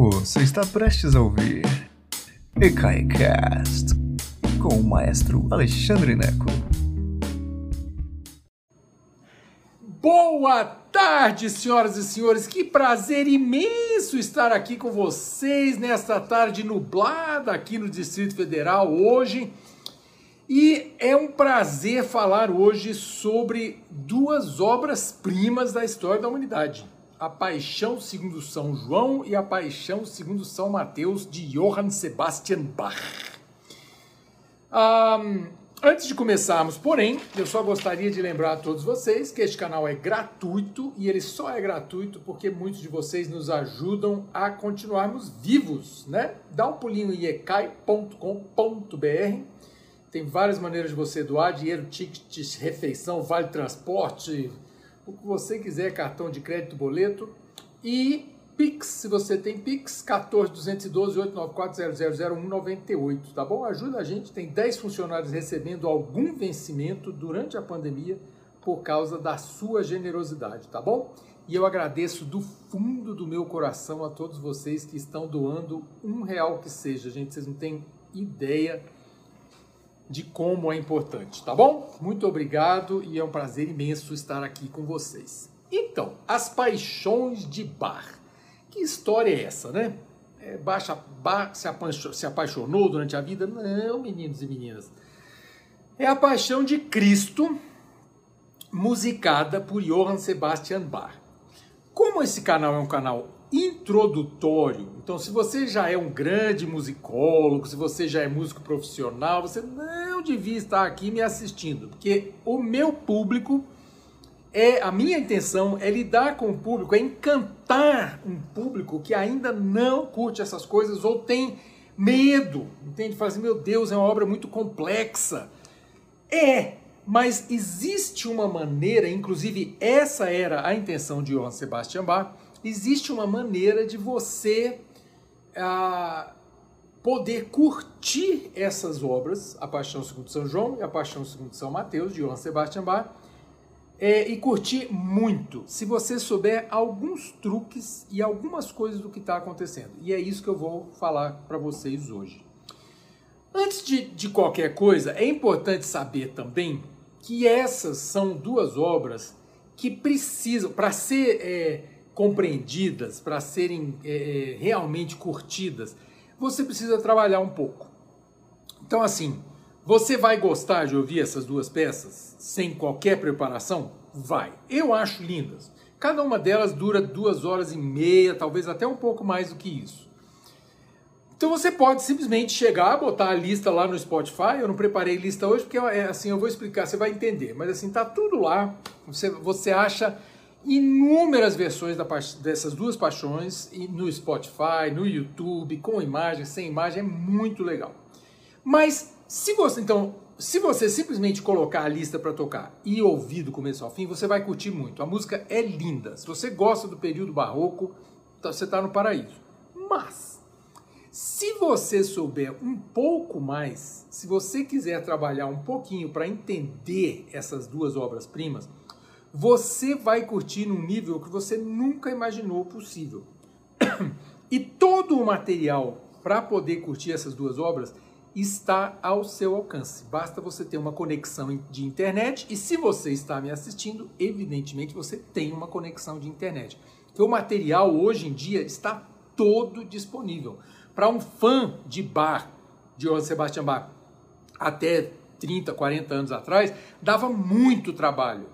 Você está prestes a ouvir EKAICAST com o maestro Alexandre Neco. Boa tarde, senhoras e senhores. Que prazer imenso estar aqui com vocês nesta tarde nublada aqui no Distrito Federal hoje. E é um prazer falar hoje sobre duas obras-primas da história da humanidade a Paixão segundo São João e a Paixão segundo São Mateus de Johann Sebastian Bach. Um, antes de começarmos, porém, eu só gostaria de lembrar a todos vocês que este canal é gratuito e ele só é gratuito porque muitos de vocês nos ajudam a continuarmos vivos, né? Dá um pulinho em ecai.com.br. Tem várias maneiras de você doar dinheiro, tickets, refeição, vale transporte, o que você quiser, cartão de crédito, boleto e Pix, se você tem Pix, 14 212 894 000198, tá bom? Ajuda a gente, tem 10 funcionários recebendo algum vencimento durante a pandemia por causa da sua generosidade, tá bom? E eu agradeço do fundo do meu coração a todos vocês que estão doando um real que seja, gente, vocês não têm ideia de como é importante, tá bom? Muito obrigado e é um prazer imenso estar aqui com vocês. Então, as paixões de Bar. Que história é essa, né? É, Baixa, Bar se, apaixonou, se apaixonou durante a vida? Não, meninos e meninas. É a paixão de Cristo, musicada por Johann Sebastian Bach. Como esse canal é um canal introdutório. Então, se você já é um grande musicólogo, se você já é músico profissional, você não devia estar aqui me assistindo, porque o meu público é a minha intenção é lidar com o público, é encantar um público que ainda não curte essas coisas ou tem medo, entende? Fala assim, meu Deus, é uma obra muito complexa. É, mas existe uma maneira, inclusive essa era a intenção de Johann Sebastian Bach, existe uma maneira de você ah, poder curtir essas obras, a Paixão segundo São João e a Paixão segundo São Mateus, de Johann Sebastian Bach, é, e curtir muito, se você souber alguns truques e algumas coisas do que está acontecendo. E é isso que eu vou falar para vocês hoje. Antes de, de qualquer coisa, é importante saber também que essas são duas obras que precisam, para ser é, compreendidas, para serem é, é, realmente curtidas, você precisa trabalhar um pouco. Então, assim, você vai gostar de ouvir essas duas peças sem qualquer preparação? Vai. Eu acho lindas. Cada uma delas dura duas horas e meia, talvez até um pouco mais do que isso. Então você pode simplesmente chegar, botar a lista lá no Spotify. Eu não preparei lista hoje porque é assim, eu vou explicar, você vai entender. Mas assim, tá tudo lá. Você, você acha inúmeras versões dessas duas paixões no Spotify, no YouTube, com imagem, sem imagem, é muito legal. Mas se você então, se você simplesmente colocar a lista para tocar e ouvir do começo ao fim, você vai curtir muito. A música é linda. Se você gosta do período barroco, tá, você está no paraíso. Mas se você souber um pouco mais, se você quiser trabalhar um pouquinho para entender essas duas obras-primas, você vai curtir num nível que você nunca imaginou possível. E todo o material para poder curtir essas duas obras está ao seu alcance. Basta você ter uma conexão de internet e se você está me assistindo, evidentemente você tem uma conexão de internet. Porque o material hoje em dia está todo disponível. Para um fã de bar, de Johann Sebastian Bach, até 30, 40 anos atrás, dava muito trabalho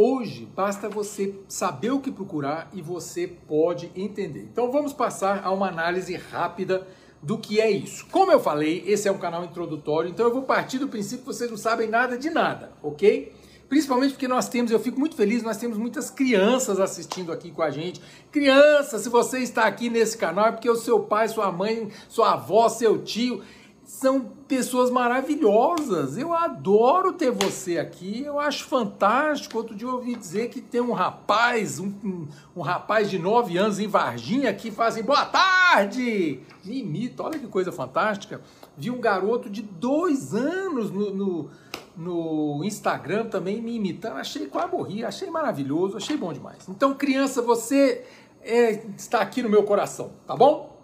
Hoje basta você saber o que procurar e você pode entender. Então vamos passar a uma análise rápida do que é isso. Como eu falei, esse é um canal introdutório, então eu vou partir do princípio que vocês não sabem nada de nada, ok? Principalmente porque nós temos, eu fico muito feliz, nós temos muitas crianças assistindo aqui com a gente. Criança, se você está aqui nesse canal é porque o seu pai, sua mãe, sua avó, seu tio são pessoas maravilhosas. Eu adoro ter você aqui, eu acho fantástico. Outro dia eu ouvi dizer que tem um rapaz, um, um, um rapaz de 9 anos em Varginha que fazem boa tarde, me imita, olha que coisa fantástica. Vi um garoto de dois anos no, no, no Instagram também me imitando, achei quase morri, achei maravilhoso, achei bom demais. Então, criança, você é, está aqui no meu coração, tá bom?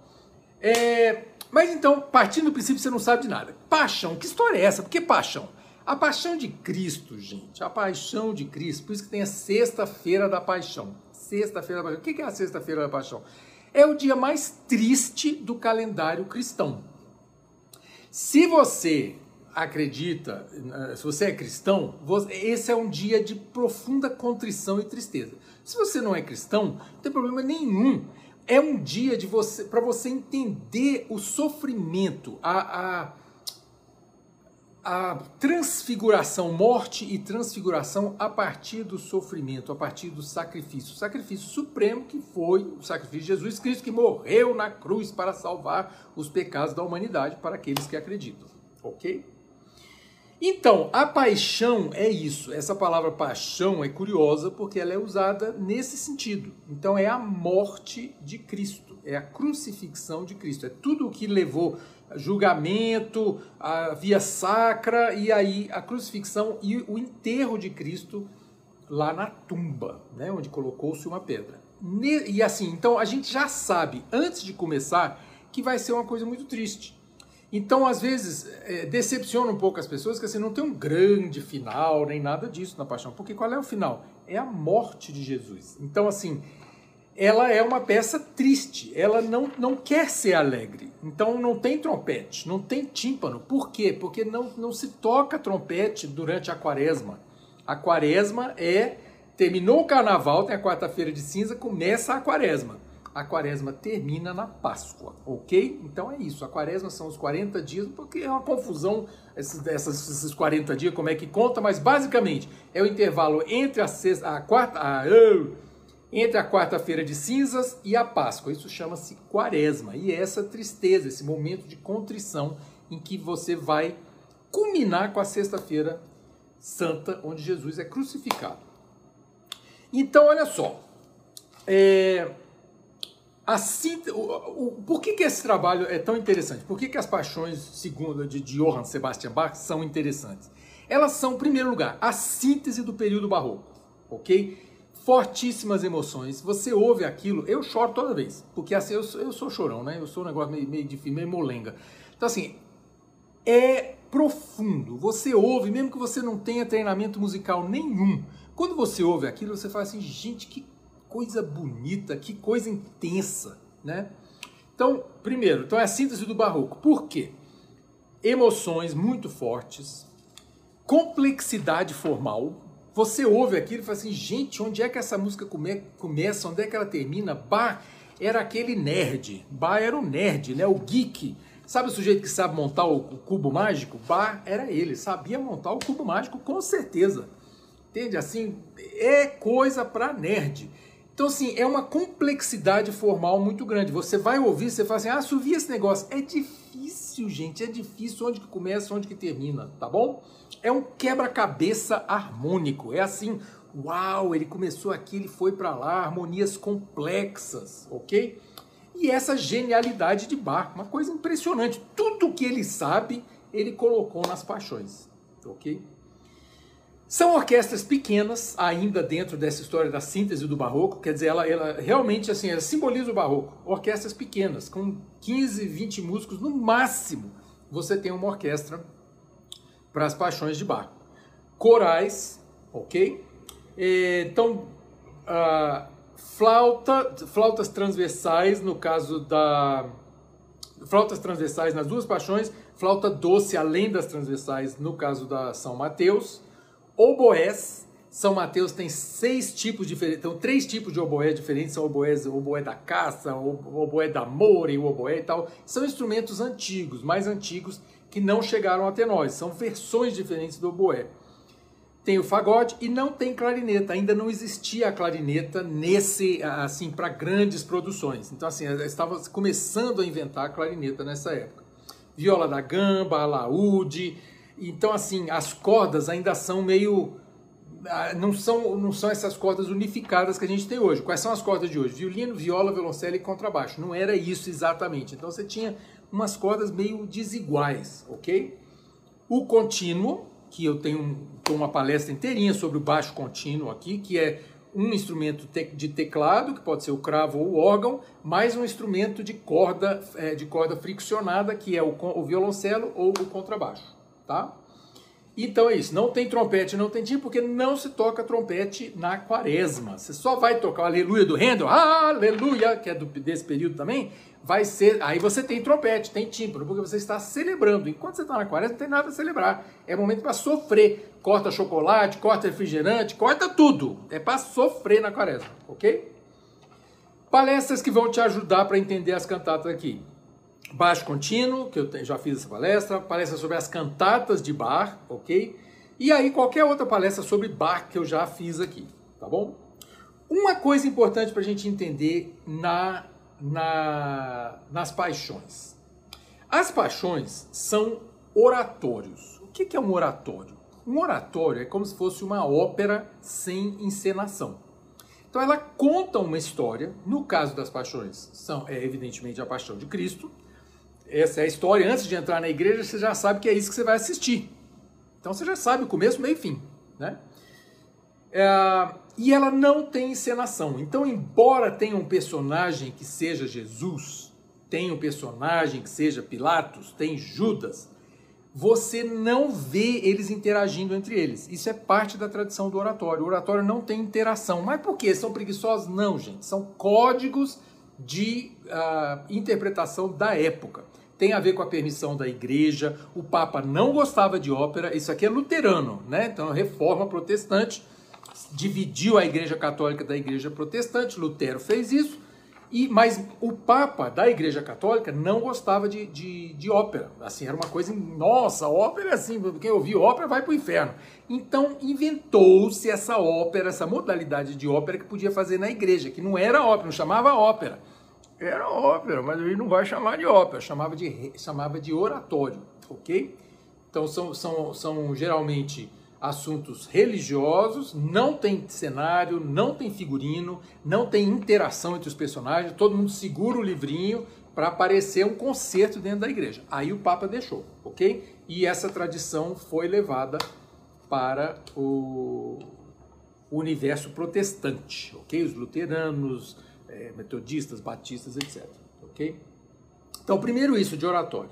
É, mas então, partindo do princípio, você não sabe de nada. Paixão, que história é essa? Por que paixão? A paixão de Cristo, gente, a paixão de Cristo, por isso que tem a sexta-feira da paixão. Sexta-feira da paixão. O que é a sexta-feira da paixão? É o dia mais triste do calendário cristão. Se você acredita, eh, se você é cristão, esse é um dia de profunda contrição e tristeza. Se você não é cristão, não tem problema nenhum. É um dia de você para você entender o sofrimento, a, a a transfiguração, morte e transfiguração a partir do sofrimento, a partir do sacrifício. O sacrifício supremo que foi o sacrifício de Jesus Cristo, que morreu na cruz para salvar os pecados da humanidade para aqueles que acreditam. Ok? Então, a paixão é isso. Essa palavra paixão é curiosa porque ela é usada nesse sentido. Então, é a morte de Cristo, é a crucifixão de Cristo, é tudo o que levou julgamento, a via sacra e aí a crucifixão e o enterro de Cristo lá na tumba, né, onde colocou-se uma pedra. E assim, então a gente já sabe antes de começar que vai ser uma coisa muito triste. Então, às vezes, é, decepciona um pouco as pessoas que assim, não tem um grande final, nem nada disso na paixão. Porque qual é o final? É a morte de Jesus. Então, assim, ela é uma peça triste, ela não, não quer ser alegre. Então não tem trompete, não tem tímpano. Por quê? Porque não, não se toca trompete durante a quaresma. A quaresma é. Terminou o carnaval, tem a quarta-feira de cinza, começa a quaresma. A quaresma termina na Páscoa, ok? Então é isso. A quaresma são os 40 dias, porque é uma confusão esses, esses 40 dias, como é que conta, mas basicamente é o intervalo entre a sexta, a quarta. A, entre a quarta-feira de cinzas e a Páscoa. Isso chama-se quaresma. E é essa tristeza, esse momento de contrição em que você vai culminar com a sexta-feira santa, onde Jesus é crucificado. Então, olha só. É, assim, o, o, por que, que esse trabalho é tão interessante? Por que, que as paixões, segundo de, de Johann Sebastian Bach, são interessantes? Elas são, em primeiro lugar, a síntese do período barroco, ok? fortíssimas emoções. Você ouve aquilo, eu choro toda vez, porque assim, eu, eu sou chorão, né? Eu sou um negócio meio, meio difícil, meio molenga. Então, assim, é profundo. Você ouve, mesmo que você não tenha treinamento musical nenhum. Quando você ouve aquilo, você fala assim, gente, que coisa bonita, que coisa intensa, né? Então, primeiro, então é a síntese do barroco. Por quê? Emoções muito fortes, complexidade formal, você ouve aquilo e fala assim, gente, onde é que essa música come começa, onde é que ela termina? Bar era aquele nerd, Bar era o nerd, né? o geek. Sabe o sujeito que sabe montar o, cubo mágico? Bar era ele, sabia montar o cubo mágico com certeza. Entende? Assim, é coisa para nerd. Então, assim, é uma complexidade formal muito grande. Você vai ouvir, você fala assim, ah, subir esse negócio. É difícil, gente, é difícil onde que começa, onde que termina, tá bom? É um quebra-cabeça harmônico. É assim, uau, ele começou aqui, ele foi para lá, harmonias complexas, ok? E essa genialidade de Bach, uma coisa impressionante. Tudo que ele sabe, ele colocou nas paixões, ok? São orquestras pequenas, ainda dentro dessa história da síntese do barroco, quer dizer, ela, ela realmente assim, ela simboliza o barroco. Orquestras pequenas, com 15, 20 músicos no máximo, você tem uma orquestra para as paixões de Bach. Corais, ok? Então, flauta, flautas transversais, no caso da. Flautas transversais nas duas paixões, flauta doce além das transversais, no caso da São Mateus oboés. São Mateus tem seis tipos diferentes, então três tipos de oboé diferentes, são oboés, oboé da caça, o oboé da amor e o oboé e tal. São instrumentos antigos, mais antigos, que não chegaram até nós. São versões diferentes do oboé. Tem o fagote e não tem clarineta. Ainda não existia a clarineta nesse, assim, para grandes produções. Então, assim, estava começando a inventar a clarineta nessa época. Viola da gamba, alaúde, então, assim, as cordas ainda são meio. Ah, não são, não são essas cordas unificadas que a gente tem hoje. Quais são as cordas de hoje? Violino, viola, violoncelo e contrabaixo. Não era isso exatamente. Então você tinha umas cordas meio desiguais, ok? O contínuo, que eu tenho uma palestra inteirinha sobre o baixo contínuo aqui, que é um instrumento de teclado, que pode ser o cravo ou o órgão, mais um instrumento de corda, é, de corda friccionada, que é o, o violoncelo ou o contrabaixo, tá? Então é isso, não tem trompete, não tem tim, porque não se toca trompete na quaresma. Você só vai tocar o aleluia do Handel, aleluia, que é do, desse período também, vai ser, aí você tem trompete, tem tímpano, porque você está celebrando. Enquanto você está na quaresma, não tem nada a celebrar. É momento para sofrer. Corta chocolate, corta refrigerante, corta tudo. É para sofrer na quaresma, ok? Palestras que vão te ajudar para entender as cantatas aqui baixo contínuo, que eu já fiz essa palestra, palestra sobre as cantatas de bar, ok? E aí qualquer outra palestra sobre bar que eu já fiz aqui, tá bom? Uma coisa importante para a gente entender na, na, nas paixões. As paixões são oratórios. O que é um oratório? Um oratório é como se fosse uma ópera sem encenação. Então ela conta uma história, no caso das paixões, são é evidentemente a paixão de Cristo, essa é a história. Antes de entrar na igreja, você já sabe que é isso que você vai assistir. Então você já sabe o começo, meio e fim. Né? É, e ela não tem encenação. Então, embora tenha um personagem que seja Jesus, tenha um personagem que seja Pilatos, tem Judas, você não vê eles interagindo entre eles. Isso é parte da tradição do oratório. O oratório não tem interação. Mas por quê? São preguiçosos? Não, gente. São códigos de uh, interpretação da época tem a ver com a permissão da igreja. O Papa não gostava de ópera, isso aqui é luterano, né? Então, a reforma protestante dividiu a igreja católica da igreja protestante, Lutero fez isso, e mas o Papa da igreja católica não gostava de, de, de ópera. Assim, era uma coisa, nossa, ópera é assim, quem ouvir ópera vai para o inferno. Então, inventou-se essa ópera, essa modalidade de ópera que podia fazer na igreja, que não era ópera, não chamava ópera era ópera, mas ele não vai chamar de ópera, chamava de, chamava de oratório, ok? Então são, são, são geralmente assuntos religiosos, não tem cenário, não tem figurino, não tem interação entre os personagens, todo mundo segura o livrinho para aparecer um concerto dentro da igreja. Aí o Papa deixou, ok? E essa tradição foi levada para o universo protestante, ok? Os luteranos, é, metodistas, batistas, etc. Ok? Então, primeiro isso de oratório.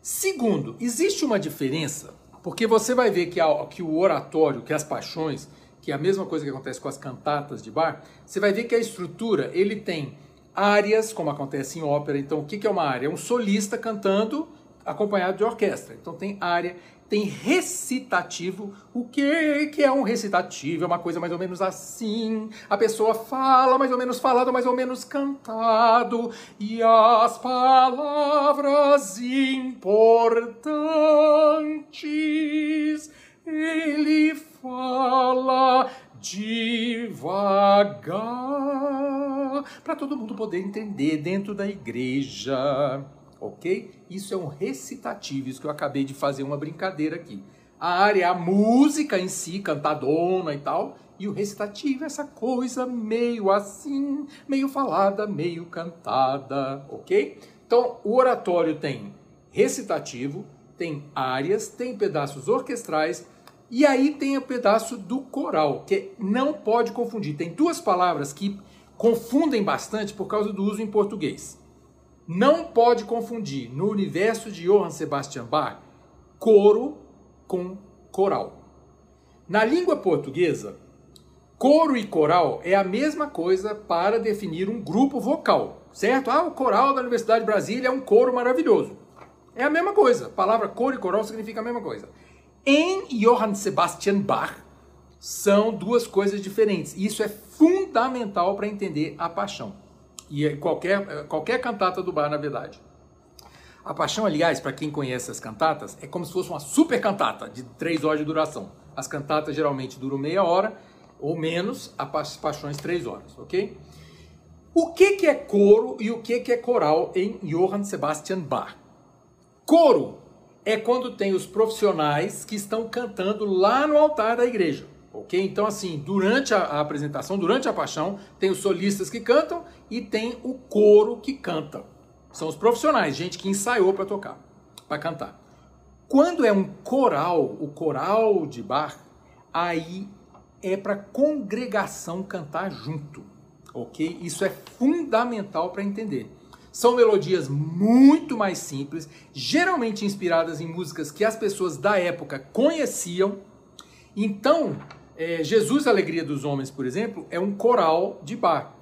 Segundo, existe uma diferença, porque você vai ver que, a, que o oratório, que as paixões, que é a mesma coisa que acontece com as cantatas de bar, você vai ver que a estrutura ele tem áreas, como acontece em ópera. Então, o que é uma área? É um solista cantando acompanhado de orquestra. Então, tem área tem recitativo. O que, que é um recitativo? É uma coisa mais ou menos assim. A pessoa fala mais ou menos falado, mais ou menos cantado. E as palavras importantes ele fala devagar para todo mundo poder entender dentro da igreja ok? Isso é um recitativo, isso que eu acabei de fazer uma brincadeira aqui. A área é a música em si, cantadona e tal, e o recitativo é essa coisa meio assim, meio falada, meio cantada, ok? Então, o oratório tem recitativo, tem áreas, tem pedaços orquestrais, e aí tem o pedaço do coral, que não pode confundir. Tem duas palavras que confundem bastante por causa do uso em português. Não pode confundir no universo de Johann Sebastian Bach coro com coral. Na língua portuguesa, coro e coral é a mesma coisa para definir um grupo vocal, certo? Ah, o coral da Universidade de Brasília é um coro maravilhoso. É a mesma coisa. A palavra coro e coral significa a mesma coisa. Em Johann Sebastian Bach, são duas coisas diferentes. Isso é fundamental para entender a paixão. E é qualquer, é, qualquer cantata do bar, na verdade. A Paixão, aliás, para quem conhece as cantatas, é como se fosse uma super cantata de três horas de duração. As cantatas geralmente duram meia hora ou menos, as paixões três horas, ok? O que, que é coro e o que, que é coral em Johann Sebastian Bach? Coro é quando tem os profissionais que estão cantando lá no altar da igreja. Ok? Então, assim, durante a, a, apresentação, durante a paixão, tem os solistas que cantam e tem o coro que canta. São os profissionais, gente que ensaiou para tocar, para cantar. Quando é um coral, o coral de bar, aí é para congregação cantar junto, ok? Isso é fundamental para entender. São melodias muito mais simples, geralmente inspiradas em músicas que as pessoas da época conheciam. Então, é, Jesus, a Alegria dos Homens, por exemplo, é um coral de bar.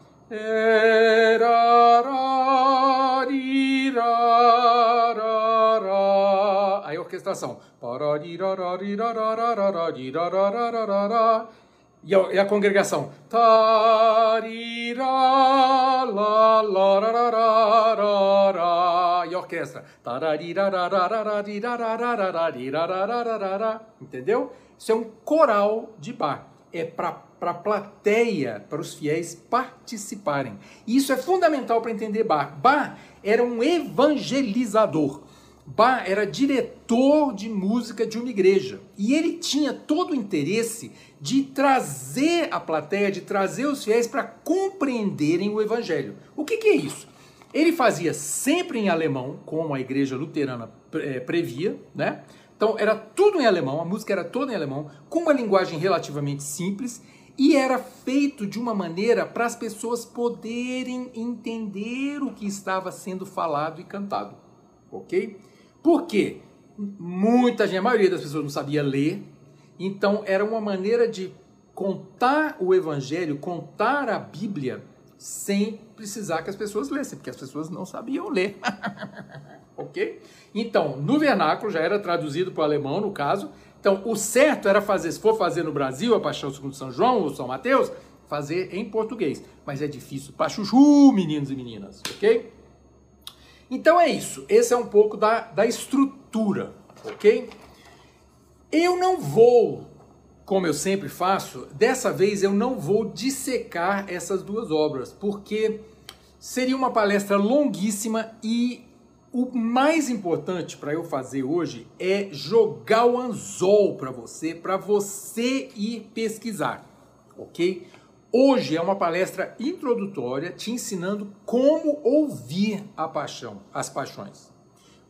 Aí a orquestração. E a, e a congregação. E a orquestra. Entendeu? Isso é um coral de bar. É para a plateia, para os fiéis participarem. E isso é fundamental para entender Bar. Bar era um evangelizador. Bar era diretor de música de uma igreja. E ele tinha todo o interesse de trazer a plateia, de trazer os fiéis para compreenderem o evangelho. O que, que, é isso? Ele fazia sempre em alemão, como a igreja luterana eh, previa, né? Então era tudo em alemão, a música era toda em alemão, com uma linguagem relativamente simples e era feito de uma maneira para as pessoas poderem entender o que estava sendo falado e cantado, ok? Por quê? Muita gente, a maioria das pessoas não sabia ler, então era uma maneira de contar o evangelho, contar a Bíblia sem precisar que as pessoas lessem, porque as pessoas não sabiam ler. ok? Então, no vernáculo já era traduzido para o alemão, no caso. Então, o certo era fazer, se for fazer no Brasil a Paixão segundo São João ou São Mateus, fazer em português. Mas é difícil para chuchu, meninos e meninas, ok? Então é isso. Esse é um pouco da, da estrutura, ok? Eu não vou, como eu sempre faço, dessa vez eu não vou dissecar essas duas obras, porque seria uma palestra longuíssima e o mais importante para eu fazer hoje é jogar o anzol para você, para você ir pesquisar, ok? Hoje é uma palestra introdutória te ensinando como ouvir a paixão, as paixões.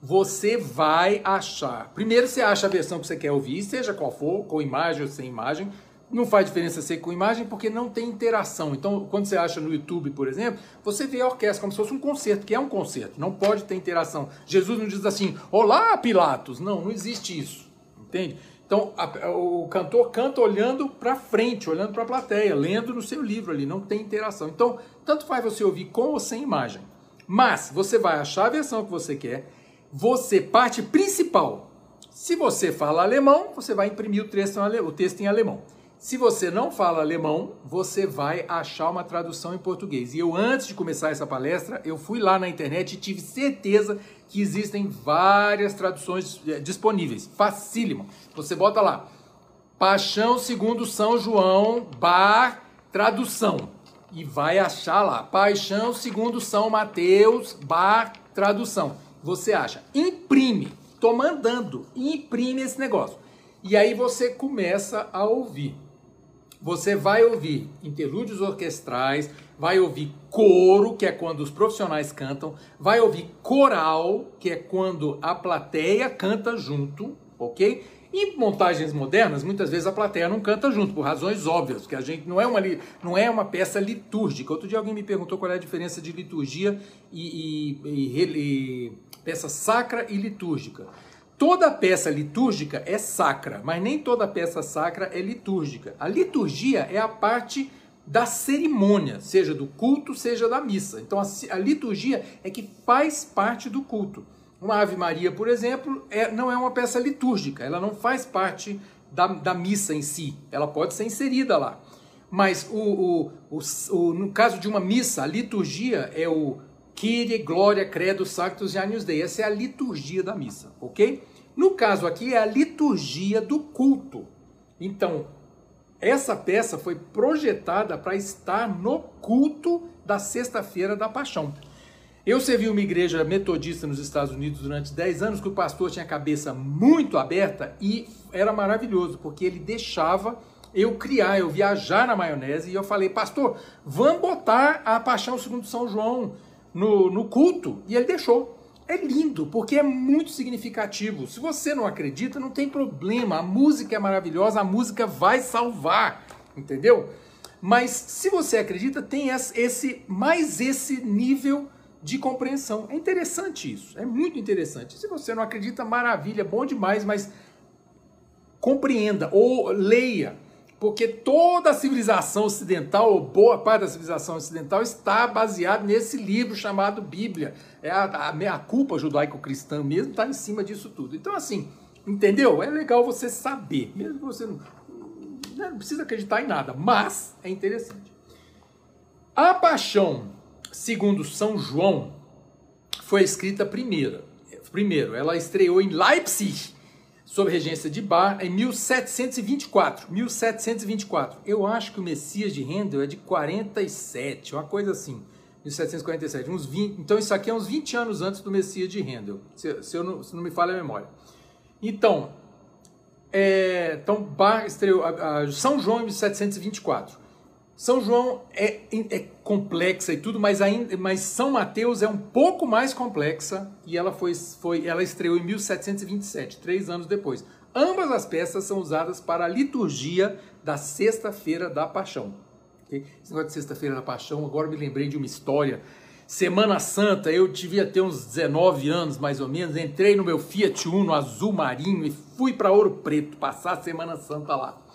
Você vai achar. Primeiro você acha a versão que você quer ouvir, seja qual for, com imagem ou sem imagem. Não faz diferença ser com imagem porque não tem interação. Então, quando você acha no YouTube, por exemplo, você vê a orquestra como se fosse um concerto, que é um concerto, não pode ter interação. Jesus não diz assim: Olá, Pilatos. Não, não existe isso. Entende? Então, a, o cantor canta olhando para frente, olhando para a plateia, lendo no seu livro ali, não tem interação. Então, tanto faz você ouvir com ou sem imagem. Mas você vai achar a versão que você quer. Você, parte principal. Se você fala alemão, você vai imprimir o texto, o texto em alemão. Se você não fala alemão, você vai achar uma tradução em português. E eu, antes de começar essa palestra, eu fui lá na internet e tive certeza que existem várias traduções eh, disponíveis. Facílimo. Você bota lá, Paixão segundo São João, bar, tradução. E vai achar lá, Paixão segundo São Mateus, bar, tradução. Você acha. Imprime. Tô mandando. Imprime esse negócio. E aí você começa a ouvir você vai ouvir interlúdios orquestrais, vai ouvir coro, que é quando os profissionais cantam, vai ouvir coral, que é quando a plateia canta junto, ok? Em montagens modernas, muitas vezes a plateia não canta junto, por razões óbvias, porque a gente não é uma, não é uma peça litúrgica. Outro dia alguém me perguntou qual é a diferença de liturgia e, e, e, e peça sacra e litúrgica. Toda peça litúrgica é sacra, mas nem toda peça sacra é litúrgica. A liturgia é a parte da cerimônia, seja do culto, seja da missa. Então a, liturgia é que faz parte do culto. Uma Ave Maria, por exemplo, é, não é uma peça litúrgica, ela não faz parte da, da missa em si, ela pode ser inserida lá. Mas o, o, o, o, no caso de uma missa, a liturgia é o Kyrie, Glória, Credo, Sanctus e Agnus Dei. Essa é a liturgia da missa, ok? No caso aqui é a liturgia do culto. Então, essa peça foi projetada para estar no culto da sexta-feira da paixão. Eu servi uma igreja metodista nos Estados Unidos durante 10 anos, que o pastor tinha a cabeça muito aberta e era maravilhoso, porque ele deixava eu criar, eu viajar na maionese e eu falei, pastor, vamos botar a paixão segundo São João no, no culto e ele deixou. É lindo, porque é muito significativo. Se você não acredita, não tem problema. A música é maravilhosa, a música vai salvar. entendeu? Mas se você acredita, tem esse mais esse nível de compreensão. É interessante isso, é muito interessante. Se você não acredita, maravilha, bom demais, mas compreenda ou leia, porque toda a civilização ocidental, ou boa parte da civilização ocidental, está baseada nesse livro chamado Bíblia. É a, a, a culpa judaico-cristã mesmo está em cima disso tudo. Então, assim, entendeu? É legal você saber, mesmo que você não, não precisa acreditar em nada, mas é interessante. A paixão segundo São João, foi escrita primeira. Primeiro, ela estreou em Leipzig, sob regência de Bar, em 1724. 1724. Eu acho que o Messias de Handel é de 47, uma coisa assim. 1747, uns 20, então isso aqui é uns 20 anos antes do Messias de Handel, se, se, eu não, se não me falha a memória. Então, é, então Bar estreou a, a São João em 1724. São João é, é, complexa e tudo, mas, ainda, mas São Mateus é um pouco mais complexa e ela foi, foi ela estreou em 1727, três anos depois. Ambas as peças são usadas para a liturgia da Sexta-feira da Paixão. Okay? Esse negócio de Sexta-feira da Paixão, agora me lembrei de uma história. Semana Santa, eu devia ter uns 19 anos mais ou menos, entrei no meu Fiat Uno azul marinho e fui para Ouro Preto passar a Semana Santa lá.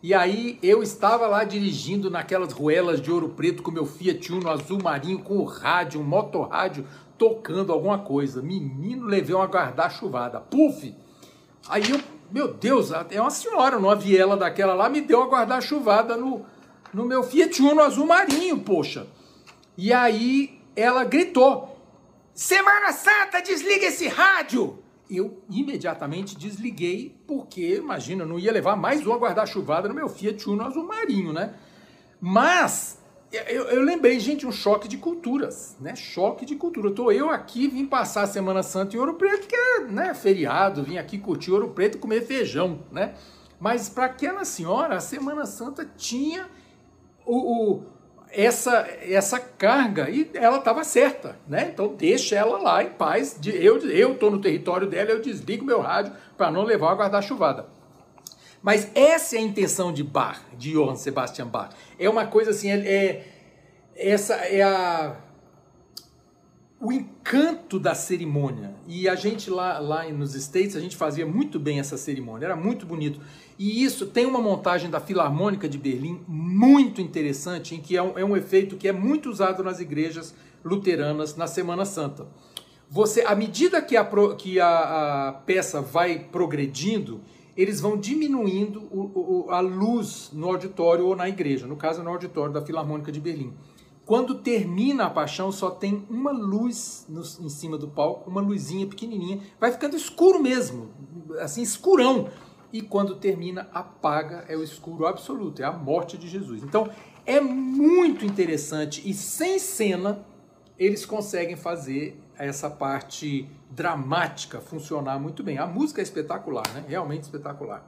E aí eu estava lá dirigindo naquelas ruelas de ouro preto com meu Fiat Uno azul marinho com o rádio, um motorrádio tocando alguma coisa. Menino, levei uma guarda-chuvada. Puf! Aí eu, meu Deus, é uma senhora numa viela daquela lá, me deu uma guarda-chuvada no, no meu Fiat Uno azul marinho, poxa. E aí ela gritou: Semana Santa, desliga esse rádio! Eu imediatamente desliguei, porque, imagina, eu não ia levar mais uma guarda-chuvada no meu Fiat Uno azul marinho, né? Mas eu, eu, lembrei, gente, um choque de culturas, né? Choque de cultura. Tô eu aqui, vim passar a Semana Santa em Ouro Preto, que é né, feriado, vim aqui curtir Ouro Preto e comer feijão, né? Mas para aquela senhora, a Semana Santa tinha o, o essa, essa carga e ela estava certa, né? Então deixa ela lá em paz. Eu eu estou no território dela, eu desligo meu rádio para não levar a guarda-chuvada. Mas essa é a intenção de Bach, de Johann Sebastian Bach. É uma coisa assim, é, é essa é a o encanto da cerimônia. E a gente lá, lá nos States, a gente fazia muito bem essa cerimônia, era muito bonito. E isso tem uma montagem da Filarmônica de Berlim muito interessante, em que é um, é um efeito que é muito usado nas igrejas luteranas na Semana Santa. Você, à medida que a, que a, a peça vai progredindo, eles vão diminuindo o, o, a luz no auditório ou na igreja, no caso no auditório da Filarmônica de Berlim. Quando termina a paixão, só tem uma luz no, em cima do palco, uma luzinha pequenininha, vai ficando escuro mesmo, assim, escurão e quando termina, apaga, é o escuro absoluto, é a morte de Jesus. Então é muito interessante e sem cena eles conseguem fazer essa parte dramática funcionar muito bem. A música é espetacular, né? realmente espetacular.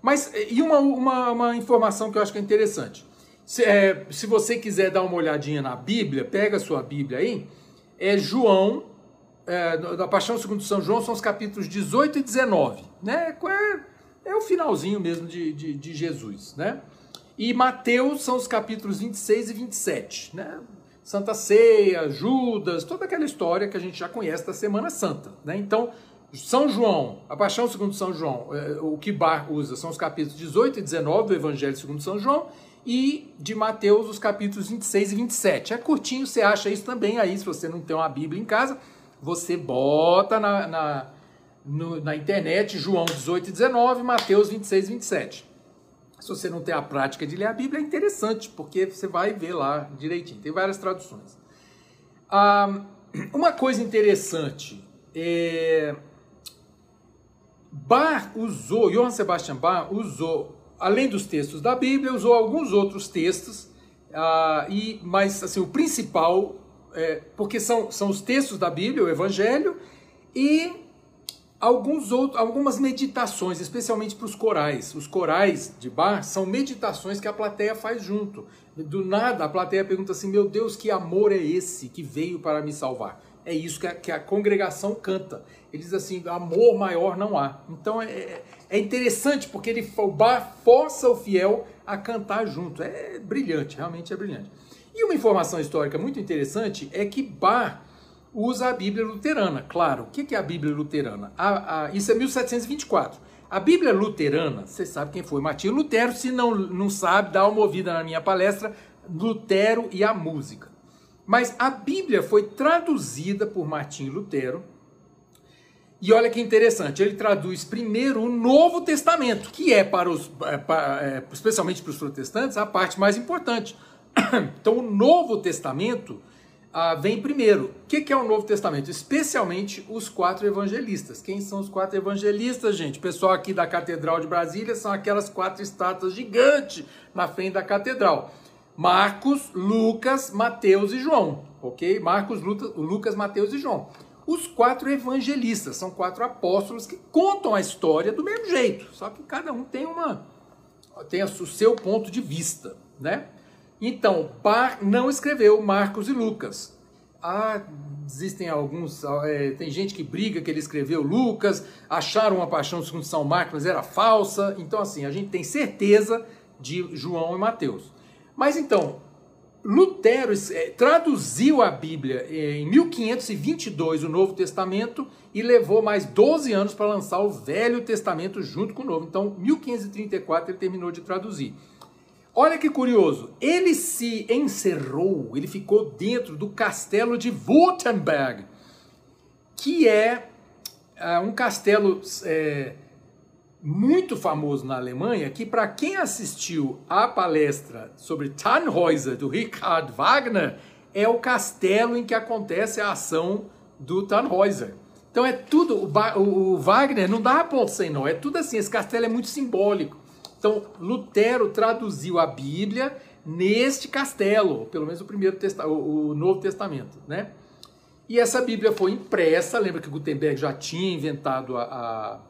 Mas, e uma, uma, uma informação que eu acho que é interessante. Se, é, se você quiser dar uma olhadinha na Bíblia, pega a sua Bíblia aí, é João, é, da Paixão segundo São João, são os capítulos 18 e 19. Né? É, é o finalzinho mesmo de, de, de Jesus, né? E Mateus são os capítulos 26 e 27, né? Santa Ceia, Judas, toda aquela história que a gente já conhece da Semana Santa, né? Então, São João, a Paixão segundo São João, é, o que Bar usa são os capítulos 18 e 19 do Evangelho segundo São João e de Mateus os capítulos 26 e 27. É curtinho, você acha isso também aí, se você não tem uma Bíblia em casa, você bota na, na no, na internet, João 18 e 19, Mateus 26 e 27. Se você não tem a prática de ler a Bíblia, é interessante, porque você vai ver lá direitinho. Tem várias traduções. Ah, uma coisa interessante é. Usou, Johann Sebastian Bar usou, além dos textos da Bíblia, usou alguns outros textos, ah, e, mas assim, o principal, é, porque são, são os textos da Bíblia, o Evangelho, e alguns outros, algumas meditações, especialmente para os corais. Os corais de bar são meditações que a plateia faz junto. Do nada, a plateia pergunta assim: Meu Deus, que amor é esse que veio para me salvar? É isso que a, que a congregação canta. Ele diz assim: amor maior não há. Então é, é interessante porque ele, bar força o fiel a cantar junto. É brilhante, realmente é brilhante. E uma informação histórica muito interessante é que Bach usa a Bíblia luterana. Claro, o que é a Bíblia luterana? A, a, isso é 1724. A Bíblia luterana, você sabe quem foi? Martinho Lutero. Se não, não sabe, dá uma ouvida na minha palestra, Lutero e a música. Mas a Bíblia foi traduzida por Martinho Lutero. E olha que interessante, ele traduz primeiro o Novo Testamento, que é para os, é, para, é, especialmente para os protestantes, a parte mais importante. Então, o Novo Testamento ah, vem primeiro. O que, que é o Novo Testamento? Especialmente os quatro evangelistas. Quem são os quatro evangelistas, gente? O pessoal aqui da Catedral de Brasília são aquelas quatro estátuas gigantes na frente da catedral. Marcos, Lucas, Mateus e João, ok? Marcos, Lucas, Mateus e João. Os quatro evangelistas são quatro apóstolos que contam a história do mesmo jeito, só que cada um tem uma tem o seu ponto de vista, né? Então, Bar não escreveu Marcos e Lucas. Ah, existem alguns, é, tem gente que briga que ele escreveu Lucas, acharam uma paixão segundo São Marcos, mas era falsa. Então, assim, a gente tem certeza de João e Mateus. Mas então, Lutero é, traduziu a Bíblia em 1522, o Novo Testamento, e levou mais 12 anos para lançar o Velho Testamento junto com o Novo. Então, 1534 ele terminou de traduzir. Olha que curioso, ele se encerrou, ele ficou dentro do castelo de Württemberg, que é uh, um castelo é, muito famoso na Alemanha, que para quem assistiu a palestra sobre Tannhäuser, do Richard Wagner, é o castelo em que acontece a ação do Tannhäuser. Então é tudo, o, o Wagner não dá ponto sem nó, é tudo assim, esse castelo é muito simbólico. Então, Lutero traduziu a Bíblia neste castelo, pelo menos o primeiro o, o Novo Testamento, né? E essa Bíblia foi impressa, lembra que Gutenberg já tinha inventado a, a,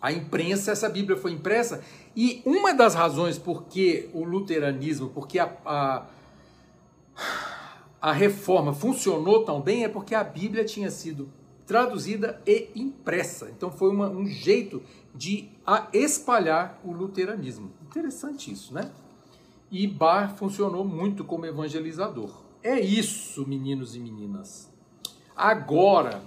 a imprensa, essa Bíblia foi impressa, e uma das razões por que o luteranismo, porque a, a, a reforma funcionou tão bem é porque a Bíblia tinha sido traduzida e impressa. Então foi uma, um jeito de espalhar o luteranismo. Interessante isso, né? E Bar funcionou muito como evangelizador. É isso, meninos e meninas. Agora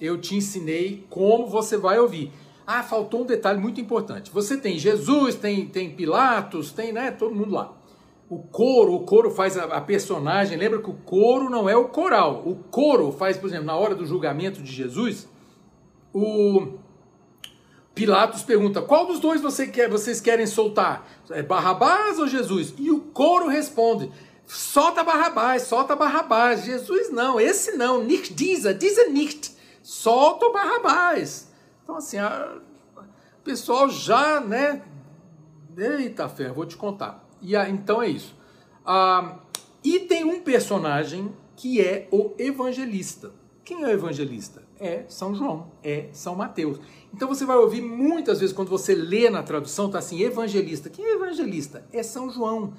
eu te ensinei como você vai ouvir. Ah, faltou um detalhe muito importante. Você tem Jesus, tem, tem Pilatos, tem né, todo mundo lá o coro, o coro faz a, a, personagem. Lembra que o coro não é o coral. O coro faz, por exemplo, na hora do julgamento de Jesus, o Pilatos pergunta: qual dos dois você quer, vocês querem soltar? É Barrabás ou Jesus? E o coro responde: solta Barrabás, solta Barrabás. Jesus não, esse não. Nicht dieser, dieser nicht. Solta o Barrabás. Então, assim, a, o pessoal já, né? Eita fé, vou te contar. E a, então é isso. Ah, e tem um personagem que é o evangelista. Quem é o evangelista? É São João, é São Mateus. Então você vai ouvir muitas vezes quando você lê na tradução, tá assim, evangelista. Quem é evangelista? É São João.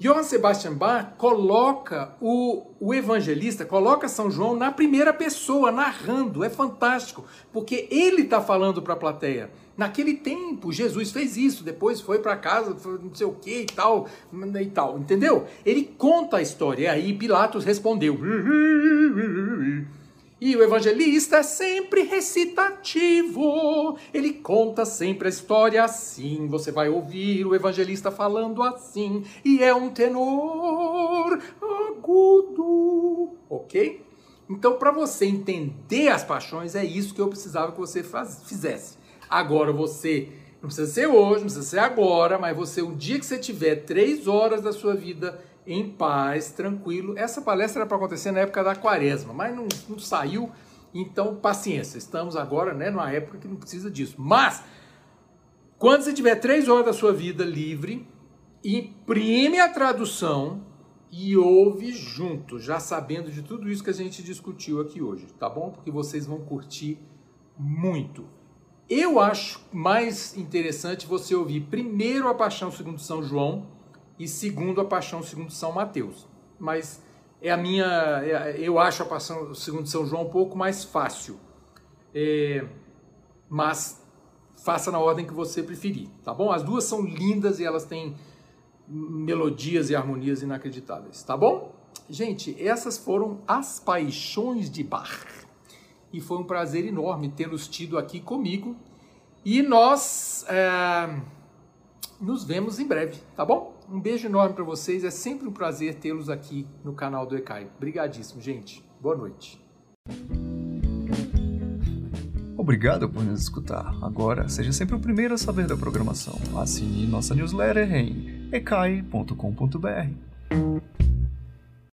Johann Sebastian Bach coloca o, o evangelista, coloca São João na primeira pessoa, narrando. É fantástico, porque ele está falando para a plateia. Naquele tempo, Jesus fez isso, depois foi para casa, não sei o que e tal, e tal, entendeu? Ele conta a história, e aí Pilatos respondeu. E o evangelista é sempre recitativo, ele conta sempre a história assim. Você vai ouvir o evangelista falando assim, e é um tenor agudo, ok? Então, para você entender as paixões, é isso que eu precisava que você faz, fizesse. Agora, você não precisa ser hoje, não precisa ser agora, mas você, um dia que você tiver três horas da sua vida em paz, tranquilo. Essa palestra era para acontecer na época da quaresma, mas não, não saiu, então paciência. Estamos agora né, numa época que não precisa disso. Mas, quando você tiver três horas da sua vida livre, imprime a tradução e ouve junto, já sabendo de tudo isso que a gente discutiu aqui hoje, tá bom? Porque vocês vão curtir muito. Eu acho mais interessante você ouvir primeiro a Paixão segundo São João, e segundo a Paixão segundo São Mateus. Mas é a minha, é, eu acho a Paixão segundo São João um pouco mais fácil. É, mas faça na ordem que você preferir, tá bom? As duas são lindas e elas têm melodias e harmonias inacreditáveis, tá bom? Gente, essas foram as paixões de Bach. E foi um prazer enorme tê-los tido aqui comigo. E nós é, nos vemos em breve, tá bom? Um beijo enorme para vocês. É sempre um prazer tê-los aqui no canal do Ecai. Obrigadíssimo, gente. Boa noite. Obrigado por nos escutar. Agora, seja sempre o primeiro a saber da programação. Assine nossa newsletter em ecai.com.br.